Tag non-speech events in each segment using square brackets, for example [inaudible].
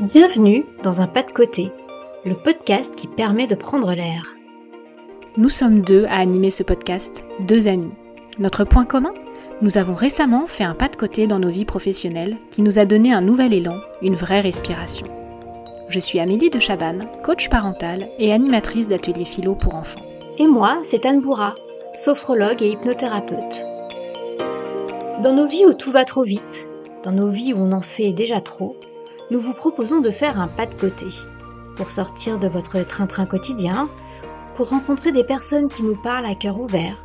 Bienvenue dans un pas de côté, le podcast qui permet de prendre l'air. Nous sommes deux à animer ce podcast, deux amis. Notre point commun Nous avons récemment fait un pas de côté dans nos vies professionnelles qui nous a donné un nouvel élan, une vraie respiration. Je suis Amélie de Chabanne, coach parentale et animatrice d'ateliers philo pour enfants. Et moi, c'est Anne Bourra, sophrologue et hypnothérapeute. Dans nos vies où tout va trop vite, dans nos vies où on en fait déjà trop, nous vous proposons de faire un pas de côté pour sortir de votre train-train quotidien, pour rencontrer des personnes qui nous parlent à cœur ouvert,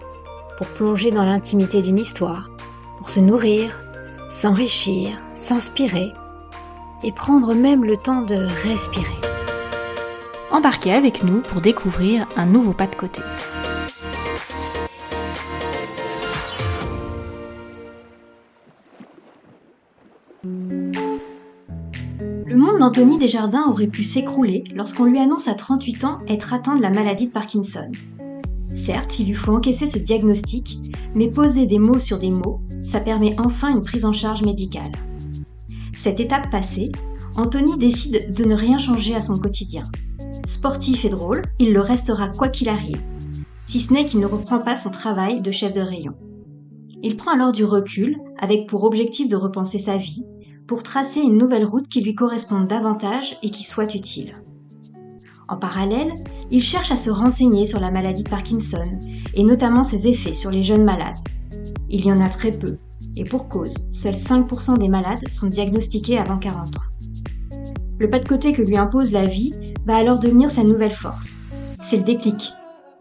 pour plonger dans l'intimité d'une histoire, pour se nourrir, s'enrichir, s'inspirer et prendre même le temps de respirer. Embarquez avec nous pour découvrir un nouveau pas de côté. d'Anthony Desjardins aurait pu s'écrouler lorsqu'on lui annonce à 38 ans être atteint de la maladie de Parkinson. Certes, il lui faut encaisser ce diagnostic, mais poser des mots sur des mots, ça permet enfin une prise en charge médicale. Cette étape passée, Anthony décide de ne rien changer à son quotidien. Sportif et drôle, il le restera quoi qu'il arrive, si ce n'est qu'il ne reprend pas son travail de chef de rayon. Il prend alors du recul, avec pour objectif de repenser sa vie, pour tracer une nouvelle route qui lui corresponde davantage et qui soit utile. En parallèle, il cherche à se renseigner sur la maladie de Parkinson, et notamment ses effets sur les jeunes malades. Il y en a très peu, et pour cause, seuls 5% des malades sont diagnostiqués avant 40 ans. Le pas de côté que lui impose la vie va alors devenir sa nouvelle force. C'est le déclic.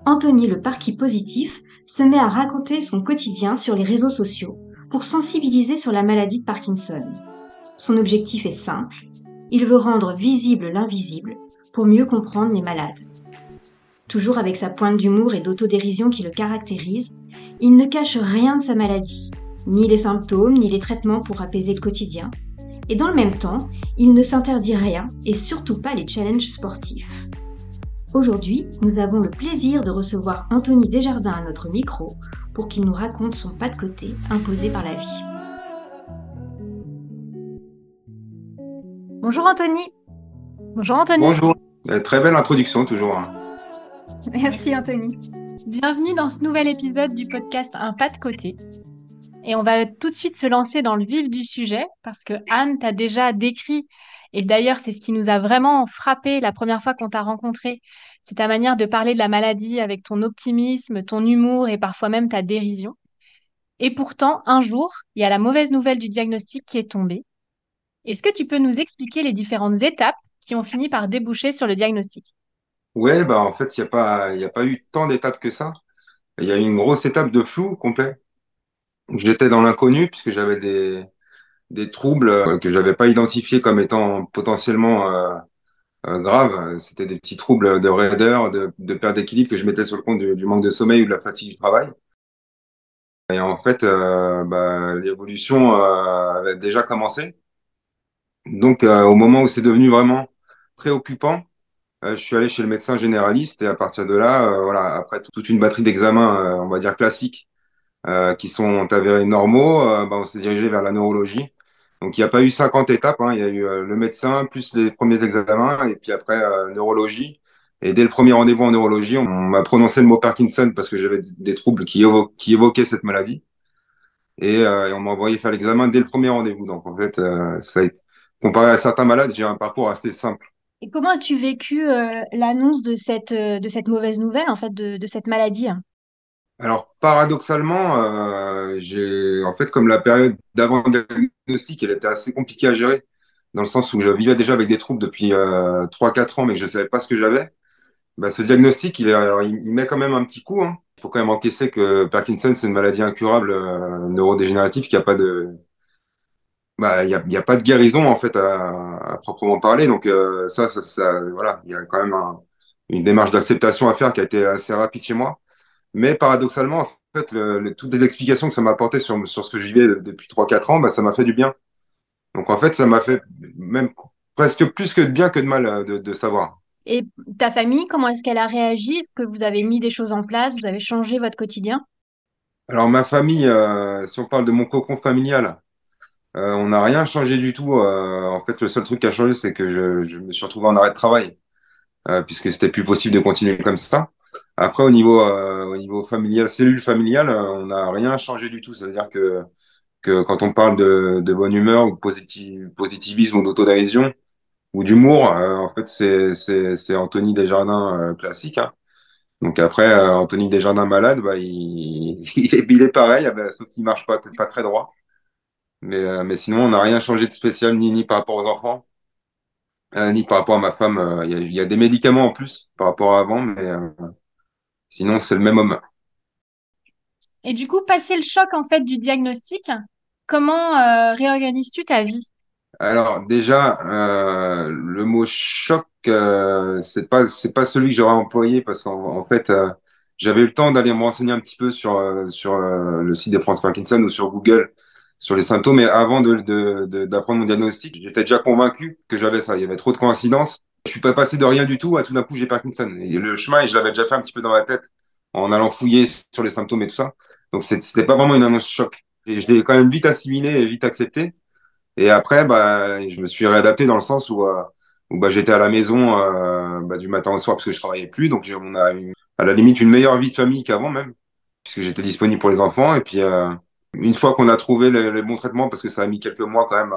Anthony le parquis positif se met à raconter son quotidien sur les réseaux sociaux pour sensibiliser sur la maladie de Parkinson. Son objectif est simple, il veut rendre visible l'invisible pour mieux comprendre les malades. Toujours avec sa pointe d'humour et d'autodérision qui le caractérise, il ne cache rien de sa maladie, ni les symptômes, ni les traitements pour apaiser le quotidien. Et dans le même temps, il ne s'interdit rien, et surtout pas les challenges sportifs. Aujourd'hui, nous avons le plaisir de recevoir Anthony Desjardins à notre micro pour qu'il nous raconte son pas de côté imposé par la vie. Bonjour Anthony. Bonjour Anthony. Bonjour. Euh, Très belle introduction toujours. hein. Merci Anthony. Bienvenue dans ce nouvel épisode du podcast Un pas de côté. Et on va tout de suite se lancer dans le vif du sujet parce que Anne t'a déjà décrit, et d'ailleurs c'est ce qui nous a vraiment frappé la première fois qu'on t'a rencontré, c'est ta manière de parler de la maladie avec ton optimisme, ton humour et parfois même ta dérision. Et pourtant, un jour, il y a la mauvaise nouvelle du diagnostic qui est tombée. Est-ce que tu peux nous expliquer les différentes étapes qui ont fini par déboucher sur le diagnostic? Ouais, bah en fait, il n'y a pas, a pas eu tant d'étapes que ça. Il y a eu une grosse étape de flou complet. J'étais dans l'inconnu puisque j'avais des, des troubles euh, que j'avais pas identifiés comme étant potentiellement euh, euh, graves. C'était des petits troubles de raideur, de, de perte d'équilibre que je mettais sur le compte du, manque de sommeil ou de la fatigue du travail. Et en fait, bah, l'évolution avait déjà commencé. Donc, euh, au moment où c'est devenu vraiment préoccupant, euh, je suis allé chez le médecin généraliste et à partir de là, euh, voilà, après tout- toute une batterie d'examens, euh, on va dire classiques, euh, qui sont avérés normaux, bah, on s'est dirigé vers la neurologie. Donc, il n'y a pas eu 50 étapes, hein. Il y a eu le médecin plus les premiers examens et puis après neurologie. Et dès le premier rendez-vous en neurologie, on m'a prononcé le mot Parkinson parce que j'avais des troubles qui, qui évoquaient cette maladie. Et, euh, et on m'a envoyé faire l'examen dès le premier rendez-vous. Donc, en fait, euh, ça a été, comparé à certains malades, j'ai un parcours assez simple. Et comment as-tu vécu euh, l'annonce de cette, euh, de cette mauvaise nouvelle, en fait, de, de cette maladie? Alors, paradoxalement, euh, j'ai, en fait, comme la période d'avant le diagnostic, elle était assez compliquée à gérer, dans le sens où je vivais déjà avec des troubles depuis euh, 3-4 ans, mais que je ne savais pas ce que j'avais. Bah, ce diagnostic, il, est, alors, il, il met quand même un petit coup. Hein. Il faut quand même encaisser que Parkinson, c'est une maladie incurable neurodégénérative qui a pas de, bah, il y a, y a pas de guérison en fait à, à proprement parler. Donc euh, ça, ça, ça, voilà, il y a quand même un- une démarche d'acceptation à faire qui a été assez rapide chez moi. Mais paradoxalement, en fait, le- le- toutes les explications que ça m'a apporté sur, sur ce que je vivais de- depuis trois quatre ans, bah, ça m'a fait du bien. Donc en fait, ça m'a fait même presque plus que de bien que de mal euh, de, de savoir. Et ta famille, comment est-ce qu'elle a réagi? Est-ce que vous avez mis des choses en place? Vous avez changé votre quotidien? Alors ma famille, euh, si on parle de mon cocon familial, Euh, on n'a rien changé du tout. Euh, en fait, le seul truc qui a changé, c'est que je, je me suis retrouvé en arrêt de travail, euh, puisque c'était plus possible de continuer comme ça. Après, au niveau, euh, au niveau familial, cellule familiale, euh, on n'a rien changé du tout. C'est-à-dire que, que quand on parle de, de bonne humeur ou positivisme ou d'autodérision ou d'humour, euh, en fait, c'est, Anthony Desjardins classique. hein. Donc après, Anthony Desjardins malade, bah, il, [laughs] il est, il pareil, ah bah, sauf qu'il marche pas, pas très droit. Mais, euh, mais sinon, on n'a rien changé de spécial, ni, ni par rapport aux enfants, euh, ni par rapport à ma femme. Euh, Il y a, il y a des médicaments en plus par rapport à avant, mais euh, sinon, c'est le même homme. Et du coup, passer le choc en fait du diagnostic, comment euh, réorganises-tu ta vie? Alors déjà, euh, le mot choc, euh, c'est pas c'est pas celui que j'aurais employé parce qu'en en fait, euh, j'avais eu le temps d'aller me renseigner un petit peu sur euh, sur euh, le site de France Parkinson ou sur Google sur les symptômes. Mais avant de de- de- d'apprendre mon diagnostic, j'étais déjà convaincu que j'avais ça. Il y avait trop de coïncidences. Je suis pas passé de rien du tout à tout d'un coup j'ai Parkinson. Et le chemin, et je l'avais déjà fait un petit peu dans la tête en allant fouiller sur les symptômes et tout ça. Donc c'était pas vraiment une annonce choc. Et je l'ai quand même vite assimilé et vite accepté. Et après, bah, je me suis réadapté dans le sens où, euh, bah, j'étais à la maison euh, bah, du matin au soir parce que je travaillais plus. Donc, on a eu, à la limite une meilleure vie de famille qu'avant même, puisque j'étais disponible pour les enfants. Et puis, euh, une fois qu'on a trouvé les, les bons traitements, parce que ça a mis quelques mois quand même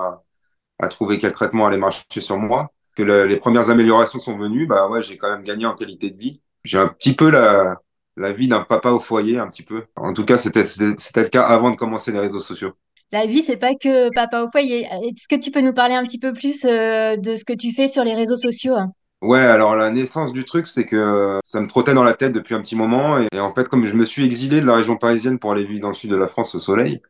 à, trouver quel traitement allait marcher sur moi, que le- les premières améliorations sont venues, bah ouais, j'ai quand même gagné en qualité de vie. J'ai un petit peu la, vie d'un papa au foyer, un petit peu. En tout cas, c'était le cas avant de commencer les réseaux sociaux. La vie, c'est pas que papa au foyer. Est-ce que tu peux nous parler un petit peu plus euh, de ce que tu fais sur les réseaux sociaux? hein? Ouais, alors la naissance du truc, c'est que ça me trottait dans la tête depuis un petit moment. Et, en fait, comme je me suis exilé de la région parisienne pour aller vivre dans le sud de la France au soleil,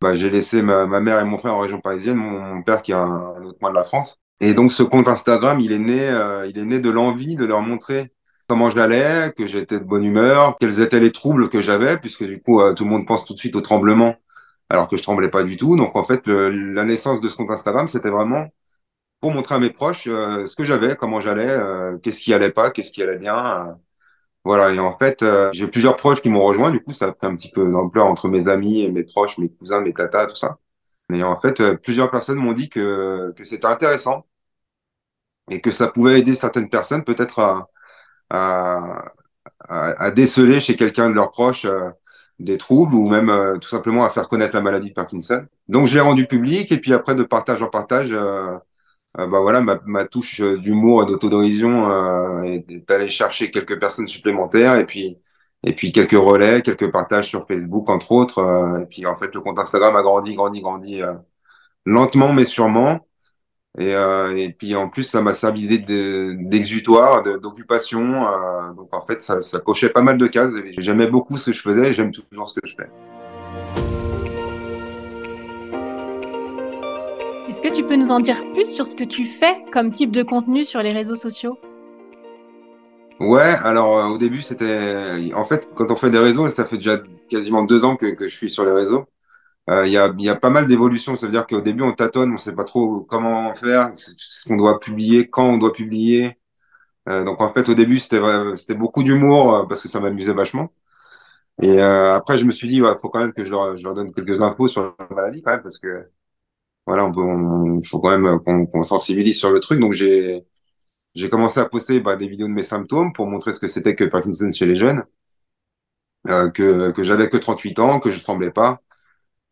bah, j'ai laissé ma, mère et mon frère en région parisienne, mon, père qui est un, autre coin de la France. Et donc ce compte Instagram, il est né, euh, il est né de l'envie de leur montrer comment j'allais, que j'étais de bonne humeur, quels étaient les troubles que j'avais, puisque du coup, euh, tout le monde pense tout de suite au tremblement, alors que je tremblais pas du tout. Donc en fait, la naissance de ce compte Instagram, c'était vraiment pour montrer à mes proches euh, ce que j'avais, comment j'allais, euh, qu'est-ce qui allait pas, qu'est-ce qui allait bien. euh, voilà, et en fait, euh, j'ai plusieurs proches qui m'ont rejoint, du coup, ça a pris un petit peu d'ampleur entre mes amis mes proches, mes cousins, mes tatas, tout ça. Et en fait, euh, plusieurs personnes m'ont dit que, que c'était intéressant et que ça pouvait aider certaines personnes peut-être à, à, à, à déceler chez quelqu'un de leurs proches des troubles ou même tout simplement à faire connaître la maladie de Parkinson. Donc, je l'ai rendu public et puis après, de partage en partage, euh, euh, bah voilà, ma, ma touche euh, d'humour et d'autodérision euh, est, allée chercher quelques personnes supplémentaires et puis et puis quelques relais, quelques partages sur Facebook entre autres. euh, et puis en fait, le compte Instagram a grandi, grandi, grandi euh, lentement mais sûrement. Et, et puis en plus, ça m'a servi d'exutoire, de- d'occupation. donc en fait, ça, ça cochait pas mal de cases. J'aimais beaucoup ce que je faisais et j'aime toujours ce que je fais. Est-ce que tu peux nous en dire plus sur ce que tu fais comme type de contenu sur les réseaux sociaux? Ouais, alors euh, au début, c'était... En fait, quand on fait des réseaux, ça fait déjà quasiment deux ans que, je suis sur les réseaux. Euh, Il y a, y a pas mal d'évolutions. Ça veut dire qu'au début, on tâtonne, on sait pas trop comment faire, ce qu'on doit publier, quand on doit publier. Euh, donc en fait, au début, c'était beaucoup d'humour parce que ça m'amusait vachement. Et après, je me suis dit, il faut quand même que je leur, je leur donne quelques infos sur la maladie quand même parce que voilà, on peut, on- faut quand même qu'on qu'on sensibilise sur le truc. Donc j'ai j'ai commencé à poster bah, des vidéos de mes symptômes pour montrer ce que c'était que Parkinson chez les jeunes, euh, que que j'avais que 38 ans, que je tremblais pas.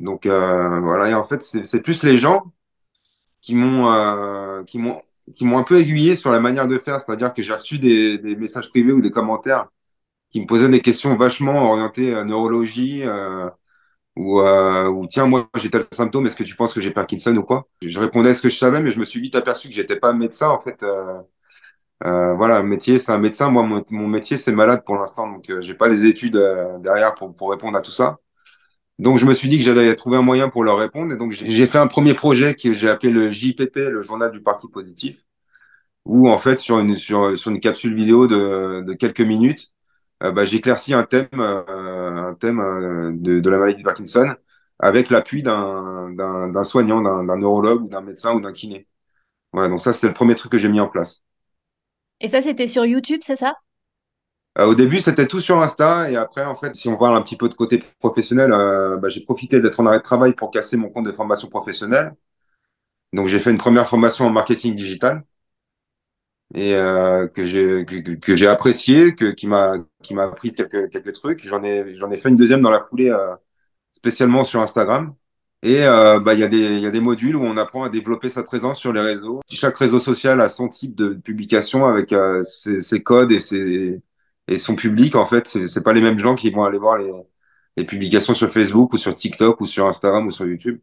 Donc euh, voilà, et en fait, c'est plus les gens qui m'ont euh, qui m'ont qui m'ont un peu aiguillé sur la manière de faire, c'est-à-dire que j'ai reçu des, des messages privés ou des commentaires qui me posaient des questions vachement orientées à neurologie euh, ou, euh, ou tiens moi j'ai tel symptôme, est-ce que tu penses que j'ai Parkinson ou quoi? Je répondais à ce que je savais, mais je me suis vite aperçu que j'étais pas médecin en fait. Euh, euh, voilà, métier c'est un médecin, moi mon, mon métier c'est malade pour l'instant, donc euh, j'ai pas les études euh, derrière pour, pour répondre à tout ça. Donc, je me suis dit que j'allais trouver un moyen pour leur répondre. Et donc, j'ai fait un premier projet que j'ai appelé le JPP, le journal du Parti positif, où, en fait, sur une, sur, sur une capsule vidéo de, de quelques minutes, euh, bah, j'éclaircis un thème, euh, un thème euh, de, de la maladie de Parkinson avec l'appui d'un d'un d'un soignant, d'un d'un neurologue ou d'un médecin ou d'un kiné. Voilà, donc ça, c'était le premier truc que j'ai mis en place. Et ça, c'était sur YouTube, c'est ça? Euh, au début, c'était tout sur Insta. Et après, en fait, si on parle un petit peu de côté professionnel, euh, bah, j'ai profité d'être en arrêt de travail pour casser mon compte de formation professionnelle. Donc, j'ai fait une première formation en marketing digital et euh, que j'ai que, j'ai apprécié, que qui m'a qui m'a appris quelques quelques trucs. J'en ai j'en ai fait une deuxième dans la foulée, euh, spécialement sur Instagram. Et euh, bah il y a des il y a des modules où on apprend à développer sa présence sur les réseaux. Chaque réseau social a son type de publication avec euh, ses, ses, codes et ses et son public. En fait, c'est c'est pas les mêmes gens qui vont aller voir les les publications sur Facebook ou sur TikTok ou sur Instagram ou sur YouTube.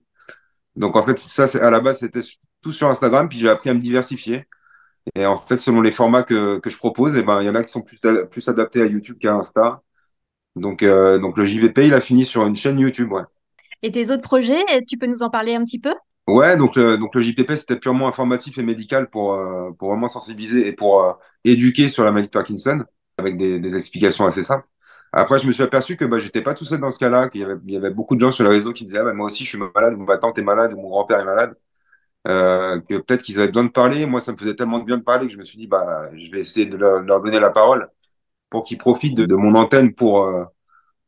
Donc en fait ça à la base c'était tout sur Instagram puis j'ai appris à me diversifier. Et en fait, selon les formats que, que je propose, et eh ben, il y en a qui sont plus, plus adaptés à YouTube qu'à Insta. Donc, euh, donc le JVP, il a fini sur une chaîne YouTube, ouais. Et tes autres projets, tu peux nous en parler un petit peu? Ouais, donc le, donc le JPP, c'était purement informatif et médical pour, euh, pour vraiment sensibiliser et pour euh, éduquer sur la maladie de Parkinson, avec des, des explications assez simples. Après, je me suis aperçu que bah, j'étais pas tout seul dans ce cas-là, qu'il y avait, il y avait beaucoup de gens sur les réseaux qui disaient ah, bah, moi aussi je suis malade, ou ma tante est malade, ou mon grand-père est malade euh, que peut-être qu'ils avaient besoin de parler. Moi, ça me faisait tellement de bien de parler que je me suis dit, bah, je vais essayer de leur, donner la parole pour qu'ils profitent de, mon antenne pour, euh,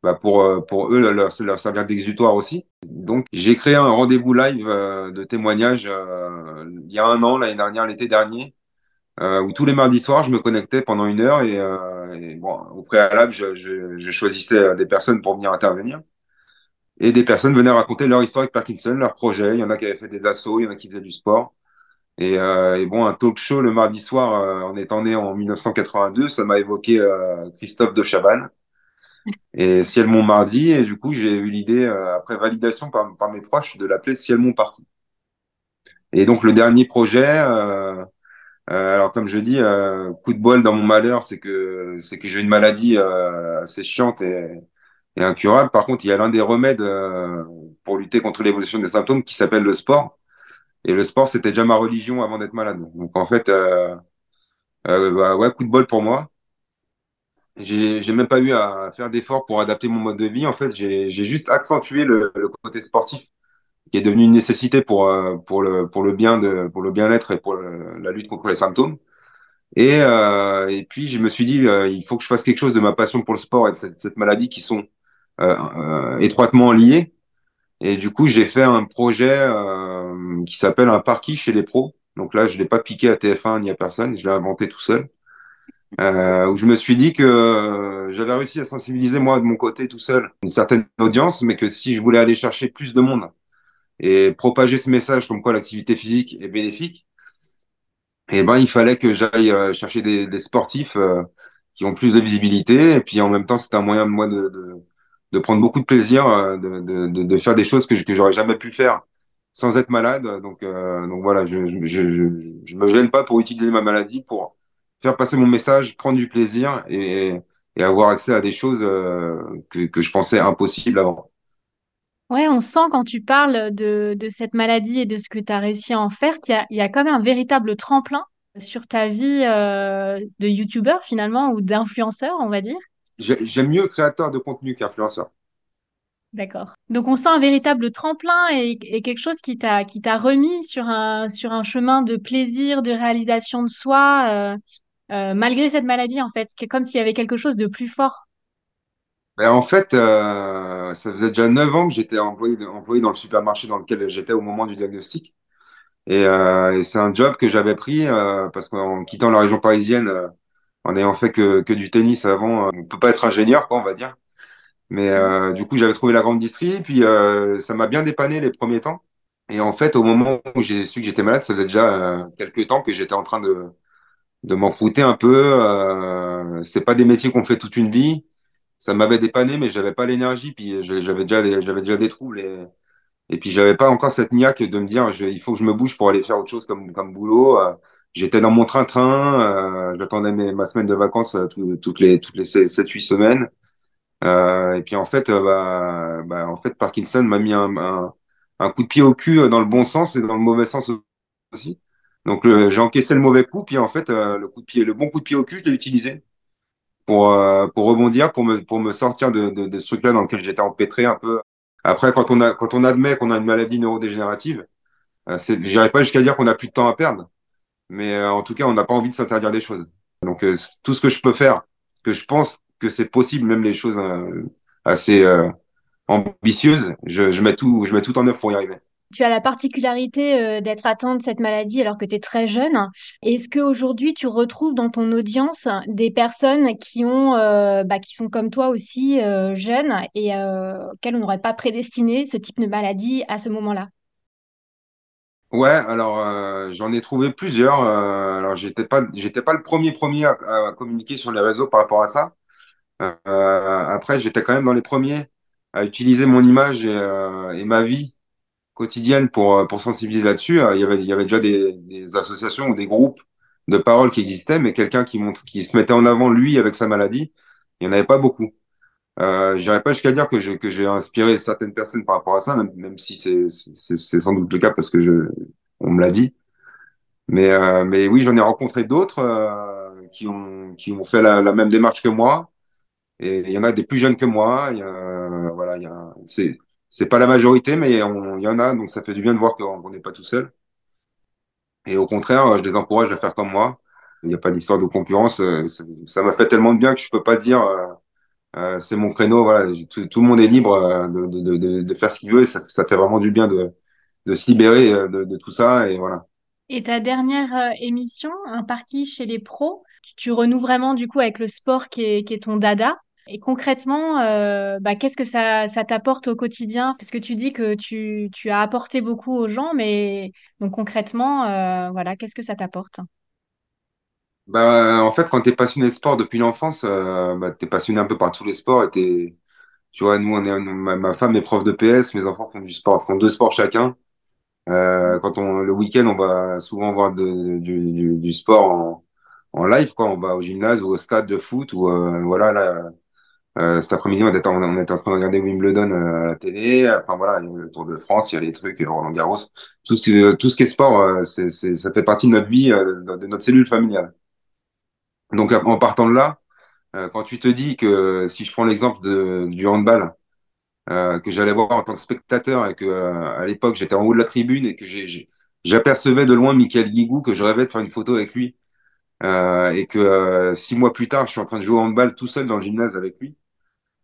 bah, pour, euh, pour eux, leur, servir d'exutoire aussi. Donc, j'ai créé un rendez-vous live euh, de témoignage euh, il y a un an, l'année dernière, l'été dernier, où tous les mardis soirs, je me connectais pendant une heure et, au préalable, je choisissais des personnes pour venir intervenir. Et des personnes venaient raconter leur histoire avec Parkinson, leur projet. Il y en a qui avaient fait des assauts, il y en a qui faisaient du sport. Et, euh, et bon, un talk show le mardi soir, euh, en étant né en 1982, ça m'a évoqué euh, Christophe de Chabannes et Ciel Mon Mardi. Et du coup, j'ai eu l'idée, euh, après validation par, par, mes proches, de l'appeler Ciel Mon Parti. Et donc, le dernier projet, euh, euh, alors comme je dis, coup de bol dans mon malheur, c'est que c'est que j'ai une maladie assez chiante et incurable. Par contre, il y a l'un des remèdes euh, pour lutter contre l'évolution des symptômes qui s'appelle le sport. Et le sport, c'était déjà ma religion avant d'être malade. Donc en fait, euh, euh, bah, ouais, coup de bol pour moi. J'ai, même pas eu à faire d'efforts pour adapter mon mode de vie. En fait, j'ai, juste accentué le, côté sportif, qui est devenu une nécessité pour pour le pour le bien de pour le bien-être et pour la lutte contre les symptômes. Et puis je me suis dit, il faut que je fasse quelque chose de ma passion pour le sport et de cette, maladie qui sont étroitement liés. Et du coup, j'ai fait un projet euh, qui s'appelle un parquet chez les pros. Donc là, je l'ai pas piqué à TF1 ni à personne, je l'ai inventé tout seul. Euh, où je me suis dit que j'avais réussi à sensibiliser moi de mon côté tout seul une certaine audience, mais que si je voulais aller chercher plus de monde et propager ce message comme quoi l'activité physique est bénéfique, eh ben il fallait que j'aille chercher des, des sportifs euh, qui ont plus de visibilité. Et puis en même temps, c'est un moyen de moi de, de, de prendre beaucoup de plaisir, euh, de, de, de, faire des choses que, j'aurais jamais pu faire sans être malade. Donc, euh, donc voilà, je, je, je, me gêne pas pour utiliser ma maladie pour faire passer mon message, prendre du plaisir et, et avoir accès à des choses euh, que, que je pensais impossibles avant. Ouais, on sent quand tu parles de, de cette maladie et de ce que tu as réussi à en faire qu'il y, y a, quand même un véritable tremplin sur ta vie de youtubeur finalement ou d'influenceur, on va dire. J'aime mieux créateur de contenu qu'influenceur. D'accord. Donc on sent un véritable tremplin et, et quelque chose qui t'a qui t'a remis sur un sur un chemin de plaisir, de réalisation de soi, euh, euh, malgré cette maladie en fait, comme s'il y avait quelque chose de plus fort. Ben, en fait, euh, ça faisait déjà 9 ans que j'étais employé, employé dans le supermarché dans lequel j'étais au moment du diagnostic. Et, et c'est un job que j'avais pris parce qu'en quittant la région parisienne, en ayant fait que, du tennis avant, euh, on peut pas être ingénieur, quoi, on va dire. Mais euh, du coup, j'avais trouvé la grande distrie, puis euh, ça m'a bien dépanné les premiers temps. Et en fait, au moment où j'ai su que j'étais malade, ça faisait déjà quelques temps que j'étais en train de, de m'en fouter un peu. C'est pas des métiers qu'on fait toute une vie. Ça m'avait dépanné, mais j'avais pas l'énergie, puis j'avais déjà, déjà des troubles. Et, et puis, j'avais pas encore cette niaque de me dire, il faut que je me bouge pour aller faire autre chose comme, comme boulot. J'étais dans mon train-train, euh, j'attendais ma semaine de vacances euh, tout, toutes les toutes les 7-8 semaines. Euh, et puis en fait, bah, bah, en fait, Parkinson m'a mis un, un, coup de pied au cul dans le bon sens et dans le mauvais sens aussi. Donc j'ai encaissé le mauvais coup, puis en fait, le coup de pied, le bon coup de pied au cul, je l'ai utilisé pour pour rebondir, pour me pour me sortir de, de, de ce truc-là dans lequel j'étais empêtré un peu. Après, quand on a quand on admet qu'on a une maladie neurodégénérative, euh, j'irai pas jusqu'à dire qu'on a plus de temps à perdre mais euh, en tout cas, on n'a pas envie de s'interdire des choses. Donc, euh, tout ce que je peux faire que je pense que c'est possible, même les choses assez ambitieuses, je, je, mets tout, je mets tout en œuvre pour y arriver. Tu as la particularité euh, d'être atteint de cette maladie alors que tu es très jeune. Est-ce qu'aujourd'hui, tu retrouves dans ton audience des personnes qui, ont, euh, bah, qui sont comme toi aussi euh, jeunes et auxquelles on n'aurait pas prédestiné ce type de maladie à ce moment-là? Ouais, alors j'en ai trouvé plusieurs. alors j'étais pas, j'étais pas le premier premier à, à, communiquer sur les réseaux par rapport à ça. après, j'étais quand même dans les premiers à utiliser mon image et, et ma vie quotidienne pour, euh, pour sensibiliser là-dessus. Euh, il y avait, il y avait déjà des, des associations ou des groupes de parole qui existaient, mais quelqu'un qui, montre, qui se mettait en avant, lui, avec sa maladie, il n'y en avait pas beaucoup. Euh, J'irais pas jusqu'à dire que j'ai que inspiré certaines personnes par rapport à ça, même, même si c'est sans doute le cas parce que je, on me l'a dit. Mais, euh, mais oui, j'en ai rencontré d'autres euh, qui, ont, qui ont fait la, la, même démarche que moi. Et il y en a des plus jeunes que moi. Il y a, voilà, il y a, c'est c'est pas la majorité, mais il y en a, donc ça fait du bien de voir qu'on n'est pas tout seul. Et au contraire, je les encourage à faire comme moi. Il n'y a pas d'histoire de concurrence. Euh, ça m'a fait tellement de bien que je peux pas dire euh, euh, c'est mon créneau. Voilà, tout, le monde est libre de, de, faire ce qu'il veut et ça, ça, fait vraiment du bien de, se libérer de, tout ça et voilà. Et ta dernière émission, un parti chez les pros, tu, renoues vraiment du coup avec le sport qui est, ton dada. Et concrètement, euh, bah, qu'est-ce que ça, t'apporte au quotidien? Parce que tu dis que tu, as apporté beaucoup aux gens, mais donc concrètement, euh, voilà, qu'est-ce que ça t'apporte? Bah, En fait, quand tu es passionné de sport depuis l'enfance, euh, bah, tu es passionné un peu par tous les sports. Et tu vois, nous, on est, ma, femme est prof de PS, mes enfants font du sport, font deux sports chacun. quand on, le week-end, on va souvent voir de, du, du, sport en, en live, quoi. On va au gymnase ou au stade de foot ou voilà, là, euh, cet après-midi, on était, en, train de regarder Wimbledon euh, à la télé. Enfin voilà, il y a le Tour de France, il y a les trucs, Roland Garros. Tout ce qui, tout ce qui est sport, euh, c'est, ça fait partie de notre vie, de notre cellule familiale. Donc en partant de là, quand tu te dis que si je prends l'exemple du handball, que j'allais voir en tant que spectateur et que à l'époque j'étais en haut de la tribune et que j'apercevais de loin Michael Guigou, que je rêvais de faire une photo avec lui. Euh, et que six mois plus tard, je suis en train de jouer au handball tout seul dans le gymnase avec lui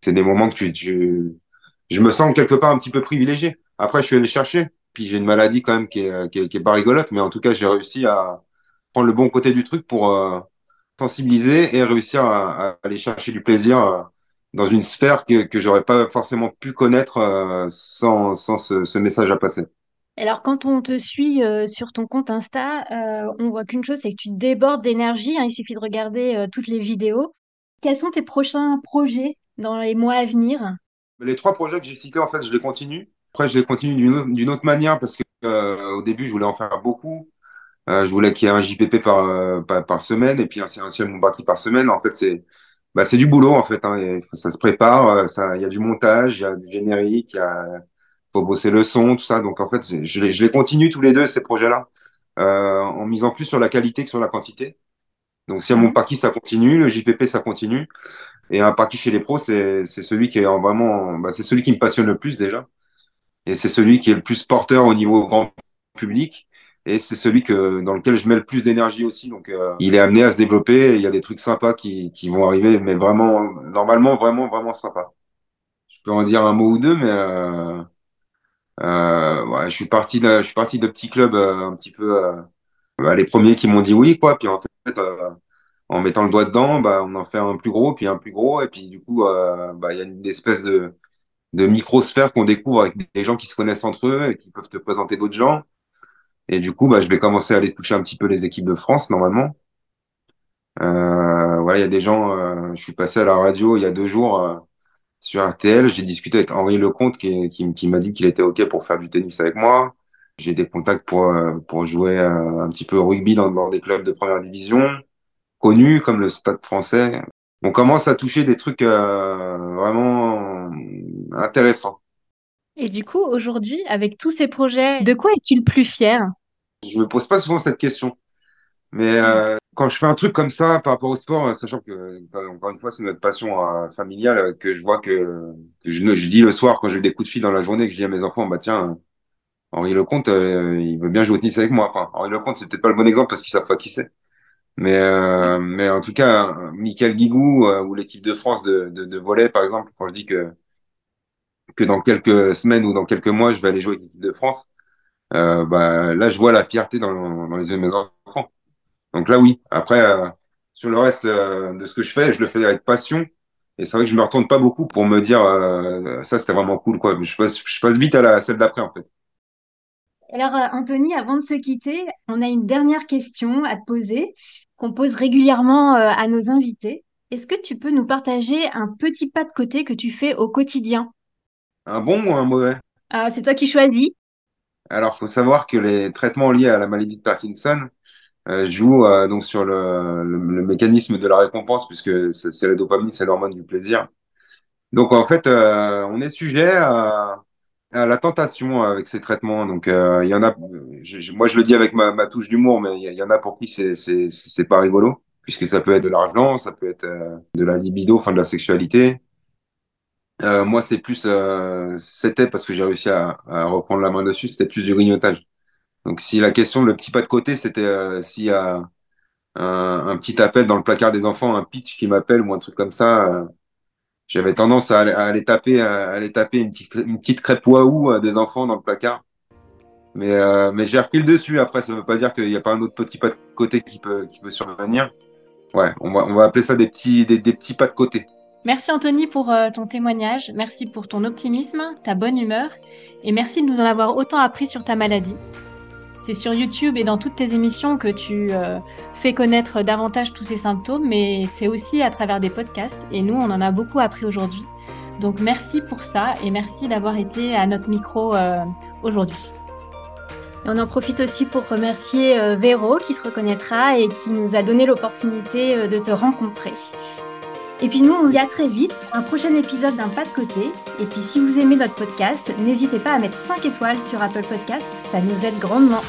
c'est des moments que tu, tu, je me sens quelque part un petit peu privilégié. Après, je suis allé chercher. Puis j'ai une maladie quand même qui est, qui est, pas rigolote, mais en tout cas, j'ai réussi à prendre le bon côté du truc pour euh, sensibiliser et réussir à, à, aller chercher du plaisir euh, dans une sphère que, que j'aurais pas forcément pu connaître euh, sans, sans ce, ce, message à passer. Alors, quand on te suit euh, sur ton compte Insta, euh, on voit qu'une chose, c'est que tu débordes d'énergie. Hein, il suffit de regarder toutes les vidéos. Quels sont tes prochains projets dans les mois à venir? Les trois projets que j'ai cités, en fait, je les continue. Après, je les continue d'une autre, manière parce que au début, je voulais en faire beaucoup. Euh, je voulais qu'il y ait un JPP par, euh, par, par, semaine et puis un séquentiel Montbarki par semaine. En fait, c'est bah, c'est du boulot en fait. Hein, ça se prépare, ça, il y a du montage, il y a du générique, il y a faut bosser le son, tout ça. Donc en fait, je les, je les continue tous les deux ces projets-là, euh, en misant plus sur la qualité que sur la quantité. Donc si à mon parti ça continue, le JPP ça continue. Et un parti chez les pros, c'est celui qui est vraiment, bah, c'est celui qui me passionne le plus déjà. Et c'est celui qui est le plus porteur au niveau grand public. Et c'est celui que, dans lequel je mets le plus d'énergie aussi. Donc, euh, il est amené à se développer. il y a des trucs sympas qui, qui vont arriver, mais vraiment, normalement, vraiment, vraiment sympa. Je peux en dire un mot ou deux, mais euh, euh, ouais, je suis parti de, je suis parti de petits clubs euh, un petit peu, euh, bah, les premiers qui m'ont dit oui, quoi. Puis en fait, euh, en mettant le doigt dedans, bah, on en fait un plus gros, puis un plus gros, et puis du coup, bah, il y a une espèce de, de microsphère qu'on découvre avec des gens qui se connaissent entre eux et qui peuvent te présenter d'autres gens. Et du coup, bah, je vais commencer à aller toucher un petit peu les équipes de France normalement. Euh, voilà, il y a des gens. Euh, je suis passé à la radio il y a deux jours euh, sur RTL. J'ai discuté avec Henri Lecomte qui, qui, qui m'a dit qu'il était ok pour faire du tennis avec moi. J'ai des contacts pour pour jouer un petit peu au rugby dans, dans des clubs de première division connus comme le Stade français. On commence à toucher des trucs euh, vraiment intéressants. Et du coup, aujourd'hui, avec tous ces projets, de quoi es-tu le plus fier? Je me pose pas souvent cette question. Mais euh, quand je fais un truc comme ça par rapport au sport, sachant que, encore une fois, c'est notre passion euh, familiale, que je vois que, que je, dis le soir quand j'ai des coups de fil dans la journée, que je dis à mes enfants, bah tiens, Henri Lecomte, il veut bien jouer au tennis avec moi. Enfin, Henri Lecomte, c'est peut-être pas le bon exemple parce qu'ils savent pas qui c'est. Mais, euh, mais en tout cas, Michael Guigou euh, ou l'équipe de France de, de, de volley, par exemple, quand je dis que, que dans quelques semaines ou dans quelques mois, je vais aller jouer avec l'équipe de France, euh, bah, là, je vois la fierté dans, les yeux de mes enfants. Donc là, oui. Après, euh, sur le reste euh, de ce que je fais, je le fais avec passion. Et c'est vrai que je me retourne pas beaucoup pour me dire euh, ça, c'était vraiment cool, quoi. Je passe, je passe vite à la celle d'après, en fait. Alors, Anthony, avant de se quitter, on a une dernière question à te poser, qu'on pose régulièrement à nos invités. Est-ce que tu peux nous partager un petit pas de côté que tu fais au quotidien? Un bon ou un mauvais? Ah, c'est toi qui choisis. Alors, faut savoir que les traitements liés à la maladie de Parkinson euh, jouent euh, donc sur le, le, le mécanisme de la récompense, puisque c'est la dopamine, c'est l'hormone du plaisir. Donc, en fait, euh, on est sujet à, à la tentation avec ces traitements. Donc, euh, il y en a, je- moi, je le dis avec ma, ma touche d'humour, mais il y, en a pour qui c'est c'est c'est pas rigolo, puisque ça peut être de l'argent, ça peut être euh, de la libido, enfin de la sexualité. Euh, moi, c'est plus, euh, c'était parce que j'ai réussi à, reprendre la main dessus, c'était plus du grignotage. Donc, si la question, le petit pas de côté, c'était euh, s'il y a un, petit appel dans le placard des enfants, un pitch qui m'appelle ou un truc comme ça, euh, j'avais tendance à aller, à aller taper, à aller taper une petite, crêpe waouh des enfants dans le placard. Mais, mais j'ai repris dessus. Après, ça veut pas dire qu'il n'y a pas un autre petit pas de côté qui peut, qui peut survenir. Ouais, on va, on appeler ça des petits, des petits pas de côté. Merci Anthony pour euh, ton témoignage, merci pour ton optimisme, ta bonne humeur, et merci de nous en avoir autant appris sur ta maladie. C'est sur YouTube et dans toutes tes émissions que tu euh, fais connaître davantage tous ces symptômes, mais c'est aussi à travers des podcasts, et nous, on en a beaucoup appris aujourd'hui. Donc merci pour ça, et merci d'avoir été à notre micro euh, aujourd'hui. On en profite aussi pour remercier Véro qui se reconnaîtra et qui nous a donné l'opportunité de te rencontrer. Et puis nous, on se dit à très vite pour un prochain épisode d'un pas de côté. Et puis si vous aimez notre podcast, n'hésitez pas à mettre 5 étoiles sur Apple Podcast, ça nous aide grandement.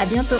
À bientôt.